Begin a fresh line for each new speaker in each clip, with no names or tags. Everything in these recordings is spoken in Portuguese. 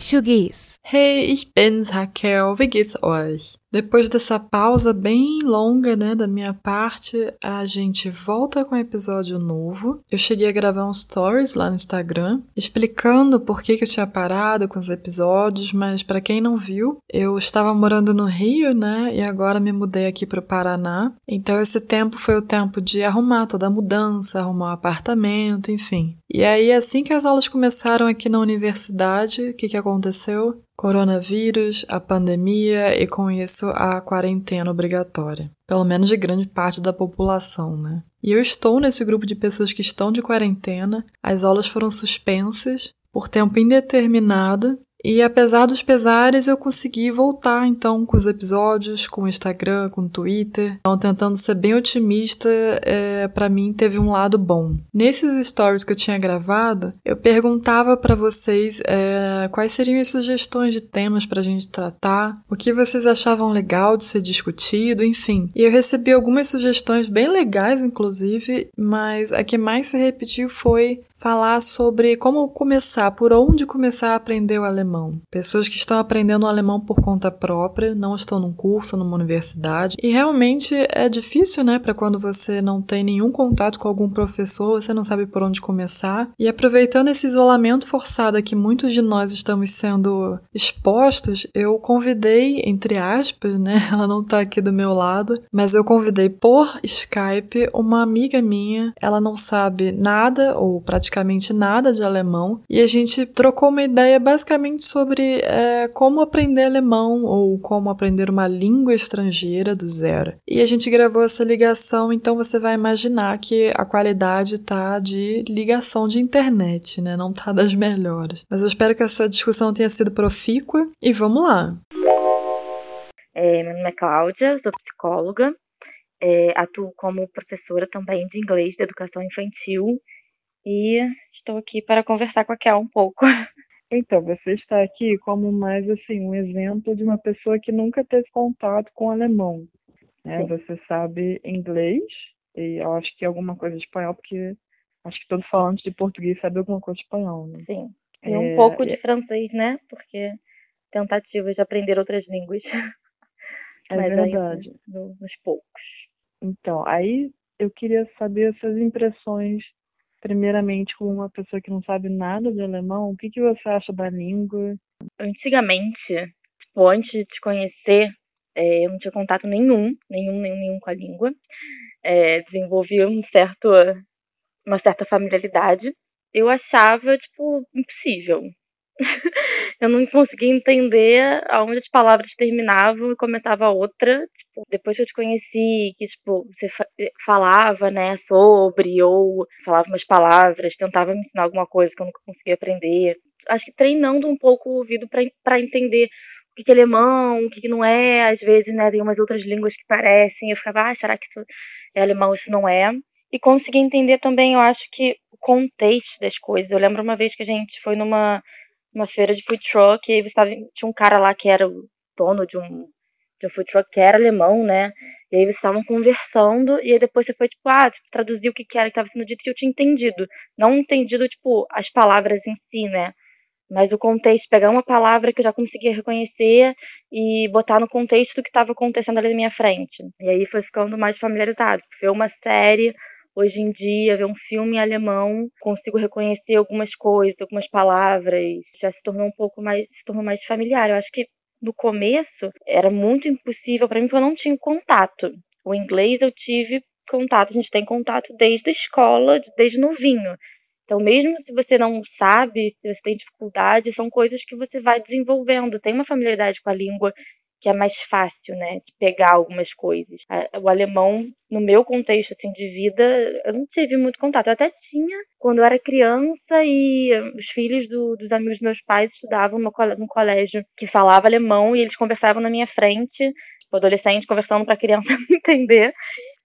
Deutschugis.
Hey, ich bin's, Raquel. Wie geht's euch? Depois dessa pausa bem longa, né, da minha parte, a gente volta com um episódio novo. Eu cheguei a gravar um stories lá no Instagram, explicando por que, que eu tinha parado com os episódios, mas para quem não viu, eu estava morando no Rio, né, e agora me mudei aqui para o Paraná. Então esse tempo foi o tempo de arrumar toda a mudança, arrumar o um apartamento, enfim. E aí, assim que as aulas começaram aqui na universidade, o que, que aconteceu? Coronavírus, a pandemia e com isso a quarentena obrigatória. Pelo menos de grande parte da população, né? E eu estou nesse grupo de pessoas que estão de quarentena. As aulas foram suspensas por tempo indeterminado e apesar dos pesares, eu consegui voltar então com os episódios, com o Instagram, com o Twitter. Então, tentando ser bem otimista, é, para mim teve um lado bom. Nesses stories que eu tinha gravado, eu perguntava para vocês é, quais seriam as sugestões de temas para a gente tratar, o que vocês achavam legal de ser discutido, enfim. E eu recebi algumas sugestões bem legais, inclusive, mas a que mais se repetiu foi falar sobre como começar, por onde começar a aprender o alemão. Pessoas que estão aprendendo o alemão por conta própria, não estão num curso, numa universidade, e realmente é difícil, né, para quando você não tem nenhum contato com algum professor, você não sabe por onde começar. E aproveitando esse isolamento forçado a que muitos de nós estamos sendo expostos, eu convidei, entre aspas, né, ela não tá aqui do meu lado, mas eu convidei por Skype uma amiga minha, ela não sabe nada ou praticamente praticamente nada de alemão e a gente trocou uma ideia basicamente sobre é, como aprender alemão ou como aprender uma língua estrangeira do zero. E a gente gravou essa ligação, então você vai imaginar que a qualidade tá de ligação de internet, né? Não tá das melhores. Mas eu espero que essa discussão tenha sido profícua e vamos lá.
É, meu nome é Cláudia, sou psicóloga. É, atuo como professora também de inglês de educação infantil e estou aqui para conversar com a Kel um pouco.
Então, você está aqui como mais assim um exemplo de uma pessoa que nunca teve contato com o alemão. Né? Você sabe inglês e eu acho que alguma coisa de espanhol, porque acho que todo falante de português sabe alguma coisa de espanhol, né?
Sim. E é... um pouco de francês, né? Porque tentativas de aprender outras línguas.
É Mas verdade. Aí,
nos poucos.
Então, aí eu queria saber suas impressões primeiramente, como uma pessoa que não sabe nada de alemão, o que, que você acha da língua?
Antigamente, tipo, antes de te conhecer, é, eu não tinha contato nenhum, nenhum, nenhum, nenhum com a língua. É, desenvolvi um certo, uma certa familiaridade. Eu achava, tipo, impossível. eu não conseguia entender aonde as palavras terminavam e começava outra. Tipo, depois que eu te conheci, que tipo, você falava, né, sobre, ou falava umas palavras, tentava me ensinar alguma coisa que eu nunca conseguia aprender. Acho que treinando um pouco o ouvido para entender o que, que é alemão, o que, que não é. Às vezes, né, tem umas outras línguas que parecem. Eu ficava, ah, será que isso é alemão, isso não é? E consegui entender também, eu acho que o contexto das coisas. Eu lembro uma vez que a gente foi numa uma feira de food truck, e aí você tava, tinha um cara lá que era o dono de um, de um food truck que era alemão, né? E aí vocês estavam conversando, e aí depois você foi, tipo, ah, tipo, traduzir o que, que era que estava sendo dito, e eu tinha entendido. Não entendido, tipo, as palavras em si, né? Mas o contexto, pegar uma palavra que eu já conseguia reconhecer e botar no contexto do que estava acontecendo ali na minha frente. E aí foi ficando mais familiarizado. Foi uma série Hoje em dia, ver um filme em alemão, consigo reconhecer algumas coisas, algumas palavras, já se tornou um pouco mais, se tornou mais familiar. Eu acho que no começo era muito impossível para mim porque eu não tinha contato. O inglês eu tive contato, a gente tem contato desde a escola, desde novinho. Então, mesmo se você não sabe, se você tem dificuldade, são coisas que você vai desenvolvendo. Tem uma familiaridade com a língua que é mais fácil, né, de pegar algumas coisas. O alemão, no meu contexto assim de vida, eu não tive muito contato. Eu até tinha quando eu era criança e os filhos do, dos amigos dos meus pais estudavam no colégio que falava alemão e eles conversavam na minha frente, tipo, adolescente conversando para criança entender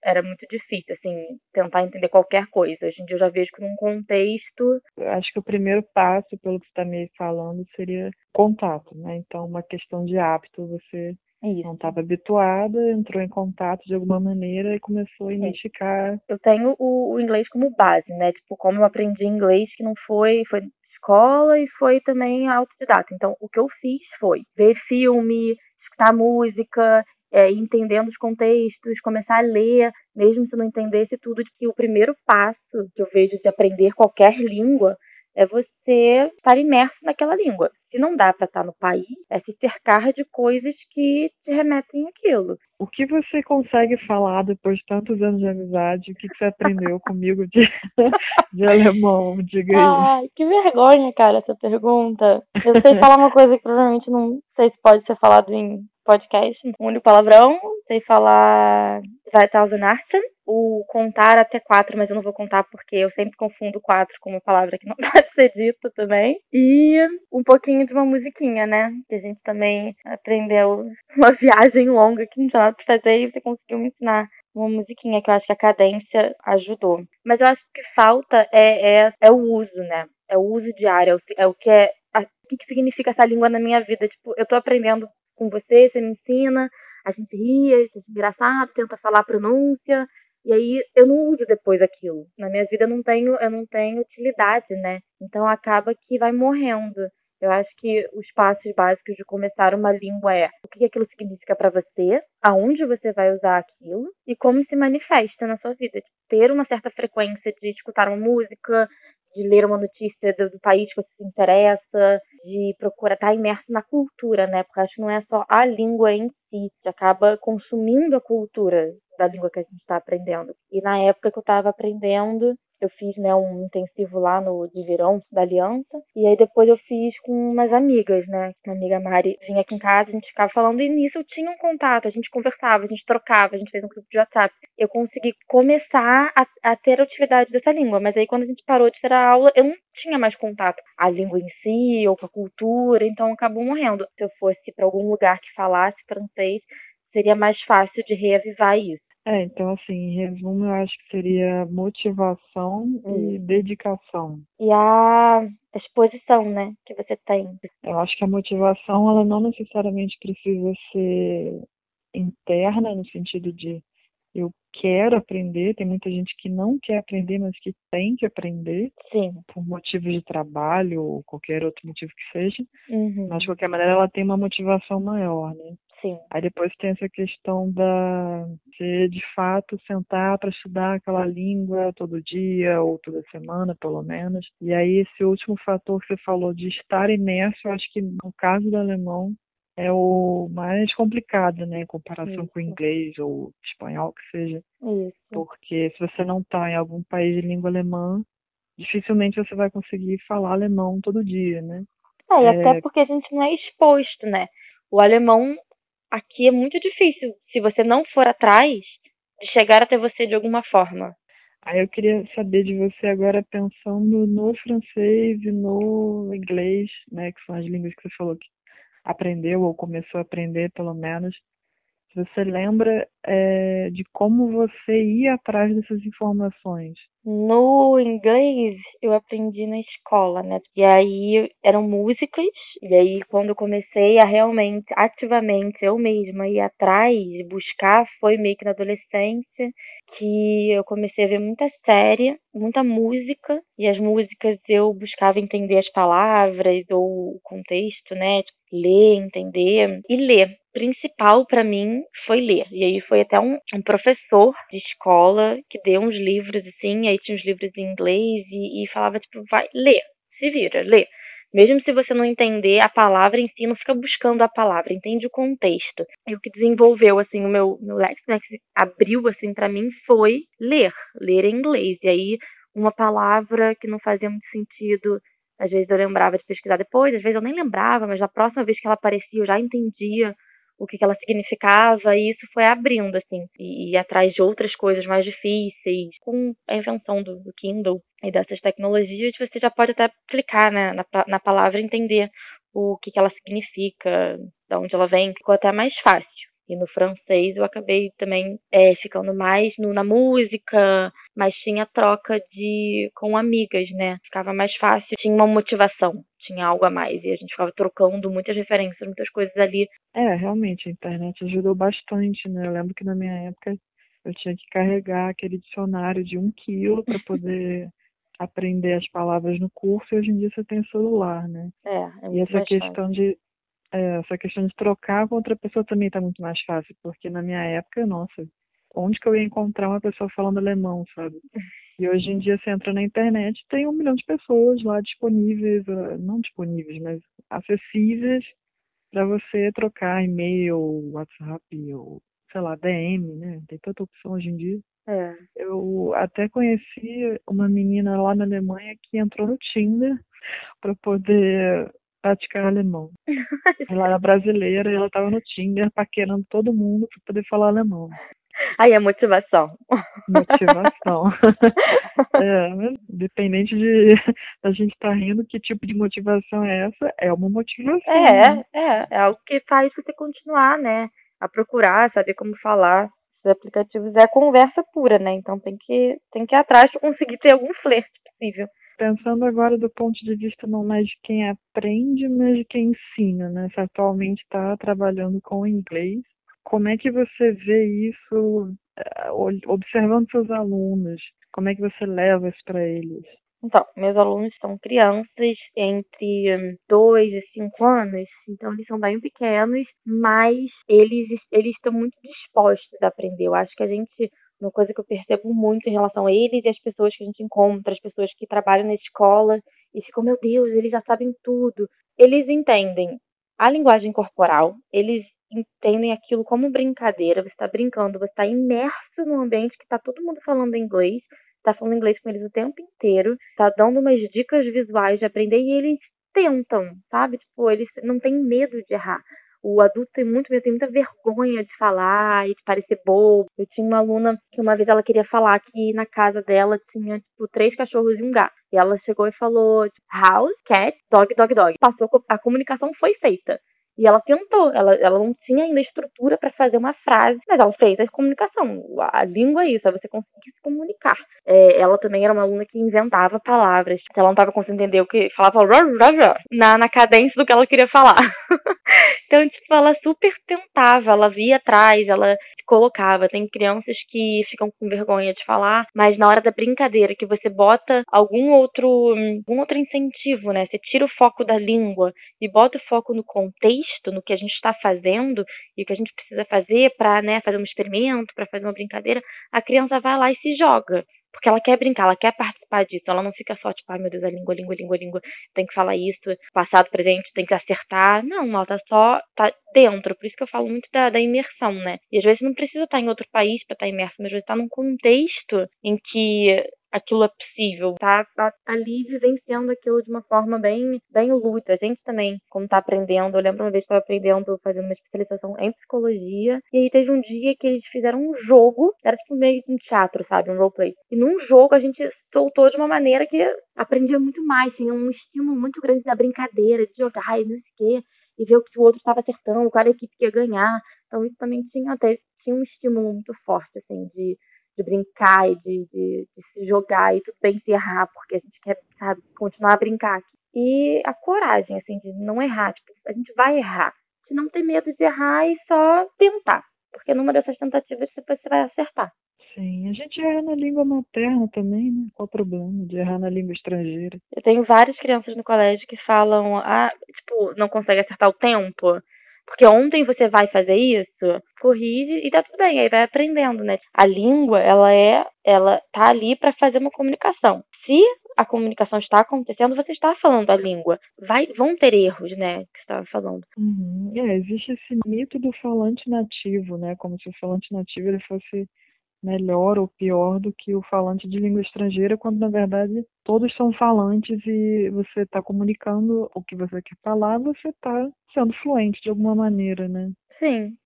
era muito difícil, assim, tentar entender qualquer coisa. Hoje em dia eu já vejo que num contexto.
Acho que o primeiro passo, pelo que você está me falando, seria contato, né? Então, uma questão de hábito, você isso. Não estava habituada, entrou em contato de alguma maneira e começou a identificar.
Eu tenho o, o, inglês como base, né? Tipo, como eu aprendi inglês que não foi, foi escola e foi também autodidata. Então, o que eu fiz foi ver filme, escutar música, é, entendendo os contextos, começar a ler, mesmo se não entendesse tudo, de que o primeiro passo que eu vejo de aprender qualquer língua é você estar imerso naquela língua. Se não dá para estar no país, é se cercar de coisas que te remetem àquilo.
O que você consegue falar depois de tantos anos de amizade? O que você aprendeu comigo de, de alemão? Diga aí.
Ai, que vergonha, cara, essa pergunta. Eu sei falar uma coisa que provavelmente não sei se pode ser falado em podcast, um único palavrão, sei falar Zweitausendachtzehn, o contar até quatro, mas eu não vou contar porque eu sempre confundo quatro com uma palavra que não pode ser dita também. E um pouquinho de uma musiquinha, né? Que a gente também aprendeu uma viagem longa que não tinha nada pra fazer e você conseguiu me ensinar uma musiquinha que eu acho que a cadência ajudou. Mas eu acho que falta é, é, é o uso, né? É o uso diário, é o, é que é o que, que significa essa língua na minha vida. Tipo, eu tô aprendendo com você, você me ensina, a gente ri, a gente é engraçado, tenta falar a pronúncia, e aí eu não uso depois aquilo. Na minha vida eu não tenho, eu não tenho utilidade, né? Então acaba que vai morrendo. Eu acho que os passos básicos de começar uma língua é o que aquilo significa para você, aonde você vai usar aquilo e como se manifesta na sua vida. Ter uma certa frequência de escutar uma música, de ler uma notícia do, do, país que você se interessa, de procurar estar imerso na cultura, né? Porque acho que não é só a língua em si, você acaba consumindo a cultura da língua que a gente está aprendendo. E na época que eu estava aprendendo, eu fiz né, um intensivo lá no de verão da Aliança. E aí depois eu fiz com umas amigas, né? A amiga Mari vinha aqui em casa, a gente ficava falando, e nisso eu tinha um contato, a gente conversava, a gente trocava, a gente fez um grupo de WhatsApp. Eu consegui começar a, a ter a utilidade dessa língua, mas aí quando a gente parou de ter a aula, eu não tinha mais contato a língua em si ou com a cultura, então acabou morrendo. Se eu fosse para algum lugar que falasse francês, seria mais fácil de reavivar isso.
É, então assim, em resumo, eu acho que seria motivação hum. e dedicação.
E a exposição, né, que você tem.
Eu acho que a motivação, ela não necessariamente precisa ser interna, no sentido de eu quero aprender, tem muita gente que não quer aprender, mas que tem que aprender.
Sim.
Por motivos de trabalho ou qualquer outro motivo que seja.
Uhum.
Mas de qualquer maneira ela tem uma motivação maior, né?
Sim.
Aí depois tem essa questão da de, de fato sentar para estudar aquela língua todo dia ou toda semana, pelo menos. E aí esse último fator que você falou de estar imerso, eu acho que no caso do alemão é o mais complicado, né, em comparação Isso. com o inglês ou espanhol que seja.
Isso.
Porque se você não está em algum país de língua alemã, dificilmente você vai conseguir falar alemão todo dia, né?
É, e é... até porque a gente não é exposto, né? O alemão aqui é muito difícil, se você não for atrás, de chegar até você de alguma forma.
Aí eu queria saber de você agora pensando no francês e no inglês, né, que são as línguas que você falou que aprendeu ou começou a aprender pelo menos. Você lembra é, de como você ia atrás dessas informações?
No inglês eu aprendi na escola, né? E aí eram músicas, e aí quando eu comecei a realmente, ativamente, eu mesma ir atrás, buscar, foi meio que na adolescência, que eu comecei a ver muita série, muita música, e as músicas eu buscava entender as palavras ou o contexto, né? Ler, entender e ler. Principal para mim foi ler. E aí foi até um, um, professor de escola que deu uns livros assim, aí tinha uns livros em inglês e, e falava tipo, vai ler, se vira, lê. Mesmo se você não entender a palavra em si, não fica buscando a palavra, entende o contexto. E o que desenvolveu assim o meu meu que abriu assim para mim foi ler, ler em inglês. E aí uma palavra que não fazia muito sentido às vezes eu lembrava de pesquisar depois, às vezes eu nem lembrava, mas na próxima vez que ela aparecia eu já entendia o que, que ela significava, e isso foi abrindo, assim, e, e atrás de outras coisas mais difíceis. Com a invenção do, do Kindle e dessas tecnologias, você já pode até clicar né, na, na palavra entender o que, que ela significa, de onde ela vem, ficou até mais fácil. E no francês eu acabei também é, ficando mais no, na música, mas tinha troca de com amigas, né? Ficava mais fácil, tinha uma motivação, tinha algo a mais. E a gente ficava trocando muitas referências, muitas coisas ali.
É, realmente, a internet ajudou bastante, né? Eu lembro que na minha época eu tinha que carregar aquele dicionário de um quilo para poder aprender as palavras no curso e hoje em dia você tem celular, né?
É, é
e essa questão de é, essa questão de trocar com outra pessoa também está muito mais fácil, porque na minha época, nossa, onde que eu ia encontrar uma pessoa falando alemão, sabe? E hoje em dia você entra na internet, tem um milhão de pessoas lá disponíveis, ah, não disponíveis, mas acessíveis para você trocar e-mail, WhatsApp ou sei lá, DM, né? Tem tanta opção hoje em dia.
É.
Eu até conheci uma menina lá na Alemanha que entrou no Tinder para poder praticar alemão. ela era brasileira e ela estava no Tinder paquerando todo mundo para poder falar alemão.
Aí é motivação.
Motivação. é, dependente de a gente estar tá rindo, que tipo de motivação é essa? É uma motivação.
É, né? é, é algo que faz você continuar, né? A procurar, saber como falar. Os aplicativos é conversa pura, né? Então tem que, tem que ir atrás para conseguir ter algum flerte possível.
Pensando agora do ponto de vista não mais de quem aprende, mas de quem ensina, né? Você atualmente está trabalhando com inglês como é que você vê isso eh, observando seus alunos? Como é que você leva isso para eles?
Então, meus alunos são crianças entre 2 hum, e 5 anos, então eles são bem pequenos, mas eles, eles estão muito dispostos a aprender. Eu acho que a gente, uma coisa que eu percebo muito em relação a eles e as pessoas que a gente encontra, as pessoas que trabalham na escola e ficam, meu Deus, eles já sabem tudo. Eles entendem a linguagem corporal, eles entendem aquilo como brincadeira, você está brincando, você está imerso num ambiente que está todo mundo falando inglês, está falando inglês com eles o tempo inteiro, está dando umas dicas visuais de aprender e eles tentam, sabe? Tipo, eles não têm medo de errar. O adulto tem muito medo, tem muita vergonha de falar e de parecer bobo. Eu tinha uma aluna que uma vez ela queria falar que na casa dela tinha, tipo, três cachorros e um gato. E ela chegou e falou, house, cat, dog, dog, dog. Passou, a comunicação foi feita. E ela tentou, ela, ela não tinha ainda estrutura para fazer uma frase, mas ela fez a comunicação. A, a língua é isso, é você conseguir se comunicar. É, ela também era uma aluna que inventava palavras. Se ela não estava conseguindo entender o que falava na, na cadência do que ela queria falar. então, tipo, ela super tentava, ela via atrás, ela colocava. Tem crianças que ficam com vergonha de falar, mas na hora da brincadeira que você bota algum outro, algum outro incentivo, né? Você tira o foco da língua e bota o foco no contexto, no que a gente está fazendo e o que a gente precisa fazer para, né, fazer um experimento, para fazer uma brincadeira, a criança vai lá e se joga. Porque ela quer brincar, ela quer participar disso. Ela não fica só, tipo, ai meu Deus, a língua, língua, língua, língua, tem que falar isso, passado, presente, tem que acertar. Não, ela tá só, tá dentro. Por isso que eu falo muito da, da imersão, né? E às vezes não precisa estar em outro país para estar tá imerso, mas às vezes tá num contexto em que aquilo é possível, tá, tá, tá ali vivenciando aquilo de uma forma bem, bem luta. A gente também, como tá aprendendo, eu lembro uma vez que eu aprendendo, fazendo uma especialização em psicologia, e aí teve um dia que eles fizeram um jogo, era tipo meio um teatro, sabe, um roleplay. E num jogo a gente soltou de uma maneira que aprendia muito mais, tinha um estímulo muito grande da brincadeira, de jogar e não sei o quê, e ver o que o outro estava acertando, qual equipe que ia ganhar. Então isso também tinha até tinha um estímulo muito forte, assim, de de brincar e de, de, de, se jogar e tudo bem se errar, porque a gente quer, sabe, continuar a brincar. E a coragem, assim, de não errar. Tipo, a gente vai errar. De não ter medo de errar e só tentar. Porque numa dessas tentativas você vai acertar.
Sim, a gente erra na língua materna também, né? Qual o problema de errar na língua estrangeira?
Eu tenho várias crianças no colégio que falam, ah, tipo, não consegue acertar o tempo. Porque ontem você vai fazer isso, corrige e tá tudo bem, aí vai aprendendo, né? A língua, ela é, ela tá ali para fazer uma comunicação. Se a comunicação está acontecendo, você está falando a língua. Vai, vão ter erros, né, que você estava falando.
Uhum. É, existe esse mito do falante nativo, né, como se o falante nativo ele fosse melhor ou pior do que o falante de língua estrangeira, quando na verdade todos são falantes e você está comunicando o que você quer falar, você está sendo fluente de alguma maneira, né?
Sim.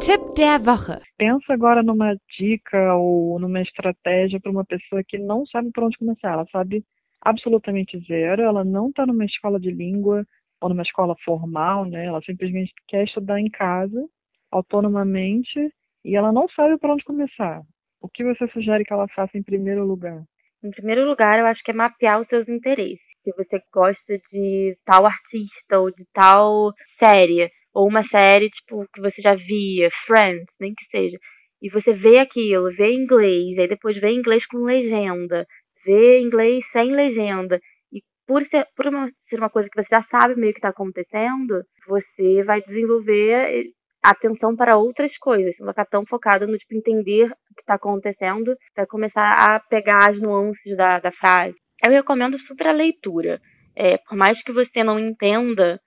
Tipp der Woche.
Pensa agora numa dica ou numa estratégia para uma pessoa que não sabe por onde começar. Ela sabe absolutamente zero, ela não está numa escola de língua ou numa escola formal, né? Ela simplesmente quer estudar em casa, autonomamente, e ela não sabe por onde começar. O que você sugere que ela faça em primeiro lugar?
Em primeiro lugar, eu acho que é mapear os seus interesses. Se você gosta de tal artista ou de tal série, ou uma série tipo que você já via, Friends, nem que seja, e você vê aquilo, vê inglês, aí depois vê inglês com legenda, ver inglês sem legenda e por ser, por uma, ser uma coisa que você já sabe meio que está acontecendo, você vai desenvolver atenção para outras coisas. Não ficar tão focado no tipo entender o que está acontecendo, vai começar a pegar as nuances da, da frase. Eu recomendo super a leitura. É, por mais que você não entenda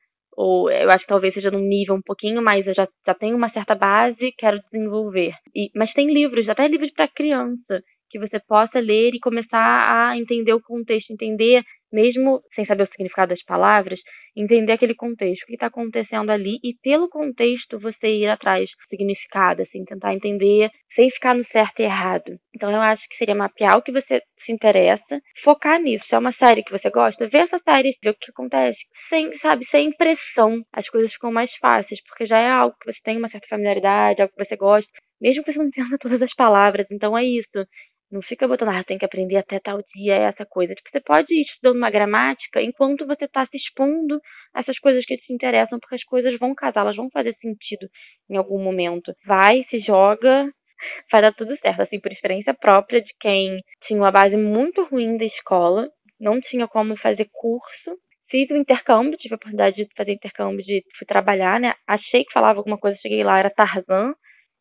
ou eu acho que talvez seja num nível um pouquinho mais, eu já, já tenho uma certa base, quero desenvolver. E, mas tem livros, até livros para criança, que você possa ler e começar a entender o contexto, entender, mesmo sem saber o significado das palavras, entender aquele contexto, o que está acontecendo ali e pelo contexto você ir atrás do significado, assim, tentar entender sem ficar no certo e errado. Então eu acho que seria mapear o que você se interessa, focar nisso. Se é uma série que você gosta, vê essa série, vê o que acontece. Sem, sabe, sem pressão, as coisas ficam mais fáceis, porque já é algo que você tem uma certa familiaridade, algo que você gosta, mesmo que você não entenda todas as palavras. Então é isso. Não fica botando, ah, tem que aprender até tal dia essa coisa. Tipo, você pode ir estudando uma gramática enquanto você está se expondo a essas coisas que te interessam, porque as coisas vão casar, elas vão fazer sentido em algum momento. Vai, se joga, vai dar tudo certo. Assim, por experiência própria de quem tinha uma base muito ruim da escola, não tinha como fazer curso. Fiz o intercâmbio, tive a oportunidade de fazer intercâmbio, de fui trabalhar, né? Achei que falava alguma coisa, cheguei lá, era Tarzan,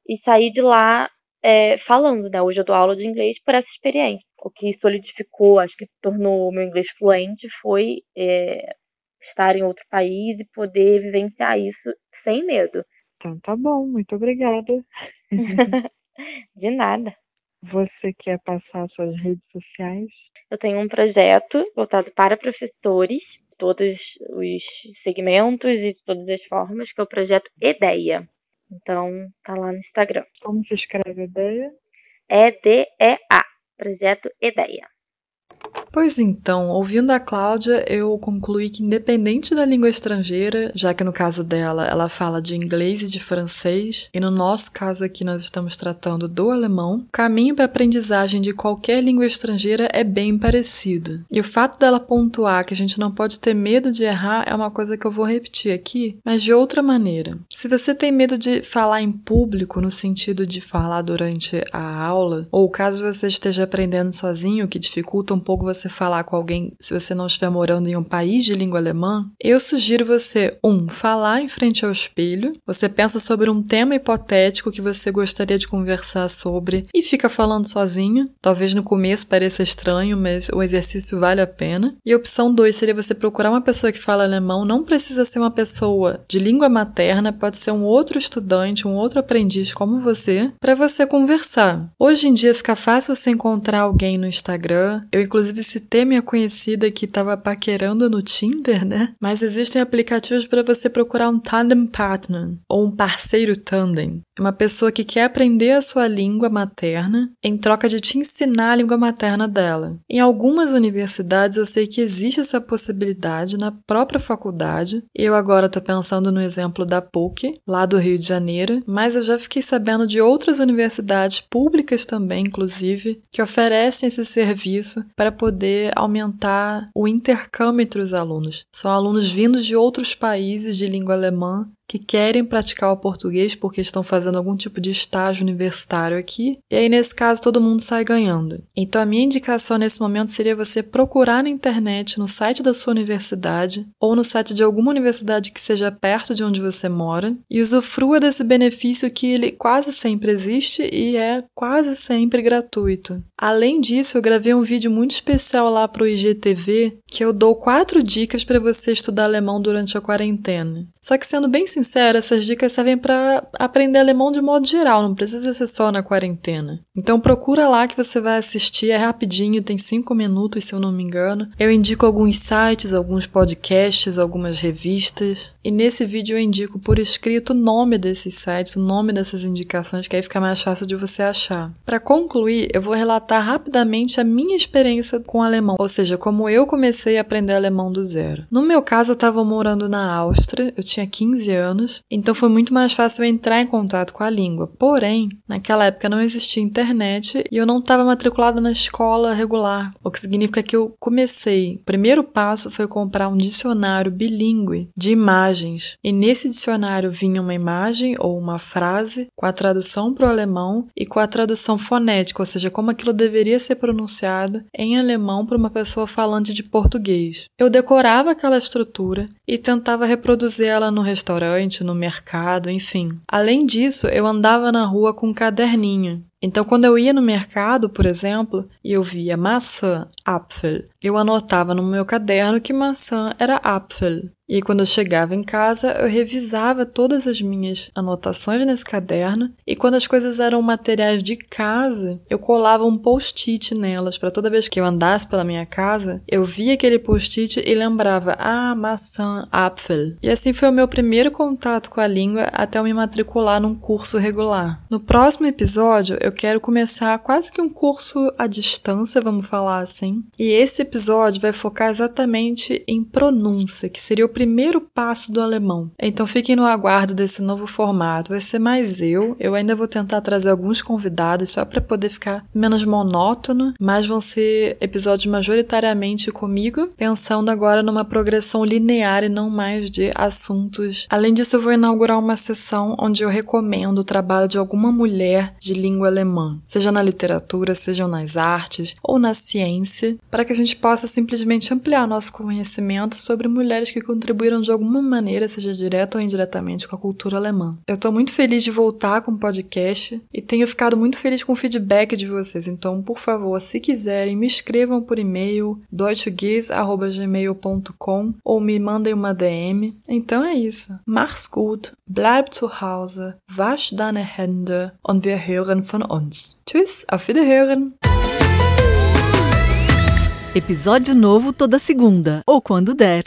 e saí de lá é, falando, né? Hoje eu dou aula de inglês por essa experiência. O que solidificou, acho que tornou o meu inglês fluente foi é, estar em outro país e poder vivenciar isso sem medo.
Então tá bom, muito obrigada.
de nada.
Você quer passar suas redes sociais?
Eu tenho um projeto voltado para professores, todos os segmentos e de todas as formas, que é o projeto Ideia. Então, tá lá no Instagram.
Como se escreve ideia?
E-D-E-A. Projeto Ideia.
Pois então, ouvindo a Cláudia, eu concluí que independente da língua estrangeira, já que no caso dela ela fala de inglês e de francês, e no nosso caso aqui nós estamos tratando do alemão, o caminho para a aprendizagem de qualquer língua estrangeira é bem parecido. E o fato dela pontuar que a gente não pode ter medo de errar é uma coisa que eu vou repetir aqui, mas de outra maneira. Se você tem medo de falar em público no sentido de falar durante a aula, ou caso você esteja aprendendo sozinho, que dificulta um pouco você falar com alguém se você não estiver morando em um país de língua alemã, eu sugiro você, um, falar em frente ao espelho, você pensa sobre um tema hipotético que você gostaria de conversar sobre e fica falando sozinho. Talvez no começo pareça estranho, mas o exercício vale a pena. E a opção 2 seria você procurar uma pessoa que fala alemão, não precisa ser uma pessoa de língua materna, pode ser um outro estudante, um outro aprendiz como você, para você conversar. Hoje em dia fica fácil você encontrar alguém no Instagram. Eu inclusive citei minha conhecida que estava paquerando no Tinder, né? Mas existem aplicativos para você procurar um tandem partner ou um parceiro tandem. É uma pessoa que quer aprender a sua língua materna em troca de te ensinar a língua materna dela. Em algumas universidades eu sei que existe essa possibilidade na própria faculdade. Eu agora estou pensando no exemplo da PUC, lá do Rio de Janeiro, mas eu já fiquei sabendo de outras universidades públicas também, inclusive, que oferecem esse serviço para poder aumentar o intercâmbio entre os alunos. São alunos vindos de outros países de língua alemã que querem praticar o português porque estão fazendo algum tipo de estágio universitário aqui, e aí nesse caso todo mundo sai ganhando. Então a minha indicação nesse momento seria você procurar na internet, no site da sua universidade ou no site de alguma universidade que seja perto de onde você mora e usufrua desse benefício que ele quase sempre existe e é quase sempre gratuito. Além disso, eu gravei um vídeo muito especial lá para o IGTV que eu dou quatro dicas para você estudar alemão durante a quarentena. Só que sendo bem sincera, essas dicas servem para aprender alemão de modo geral, não precisa ser só na quarentena. Então procura lá que você vai assistir, é rapidinho, tem cinco minutos se eu não me engano. Eu indico alguns sites, alguns podcasts, algumas revistas. E nesse vídeo eu indico por escrito o nome desses sites, o nome dessas indicações, que aí fica mais fácil de você achar. Para concluir, eu vou relatar rapidamente a minha experiência com alemão, ou seja, como eu comecei a aprender alemão do zero. No meu caso, eu estava morando na Áustria, eu tinha 15 anos, então foi muito mais fácil entrar em contato com a língua. Porém, naquela época não existia internet e eu não estava matriculada na escola regular, o que significa que eu comecei. O primeiro passo foi comprar um dicionário bilíngue de imagens, e nesse dicionário vinha uma imagem ou uma frase com a tradução para o alemão e com a tradução fonética, ou seja, como aquilo deveria ser pronunciado em alemão para uma pessoa falante de português. Eu decorava aquela estrutura e tentava reproduzir ela no restaurante, no mercado, enfim. Além disso, eu andava na rua com um caderninho. Então, quando eu ia no mercado, por exemplo, e eu via maçã, Apfel, eu anotava no meu caderno que maçã era Apfel. E quando eu chegava em casa, eu revisava todas as minhas anotações nesse caderno, e quando as coisas eram materiais de casa, eu colava um post-it nelas, para toda vez que eu andasse pela minha casa, eu via aquele post-it e lembrava: ah, maçã, Apfel. E assim foi o meu primeiro contato com a língua até eu me matricular num curso regular. No próximo episódio, eu quero começar quase que um curso à distância, vamos falar assim, e esse episódio vai focar exatamente em pronúncia, que seria o primeiro passo do alemão. Então fiquem no aguardo desse novo formato. Vai ser mais eu. Eu ainda vou tentar trazer alguns convidados só para poder ficar menos monótono, mas vão ser episódios majoritariamente comigo, pensando agora numa progressão linear e não mais de assuntos. Além disso, eu vou inaugurar uma sessão onde eu recomendo o trabalho de alguma mulher de língua alemã, seja na literatura, seja nas artes ou na ciência, para que a gente possa simplesmente ampliar nosso conhecimento sobre mulheres que contribuíram de alguma maneira, seja direta ou indiretamente, com a cultura alemã. Eu estou muito feliz de voltar com o podcast e tenho ficado muito feliz com o feedback de vocês. Então, por favor, se quiserem, me escrevam por e-mail deutschgees@gmail.com ou me mandem uma DM. Então é isso. Mach's gut, bleib zu Hause, wasch deine Hände und wir hören von uns. Tschüss, auf Wiederhören.
Episódio novo toda segunda, ou quando der.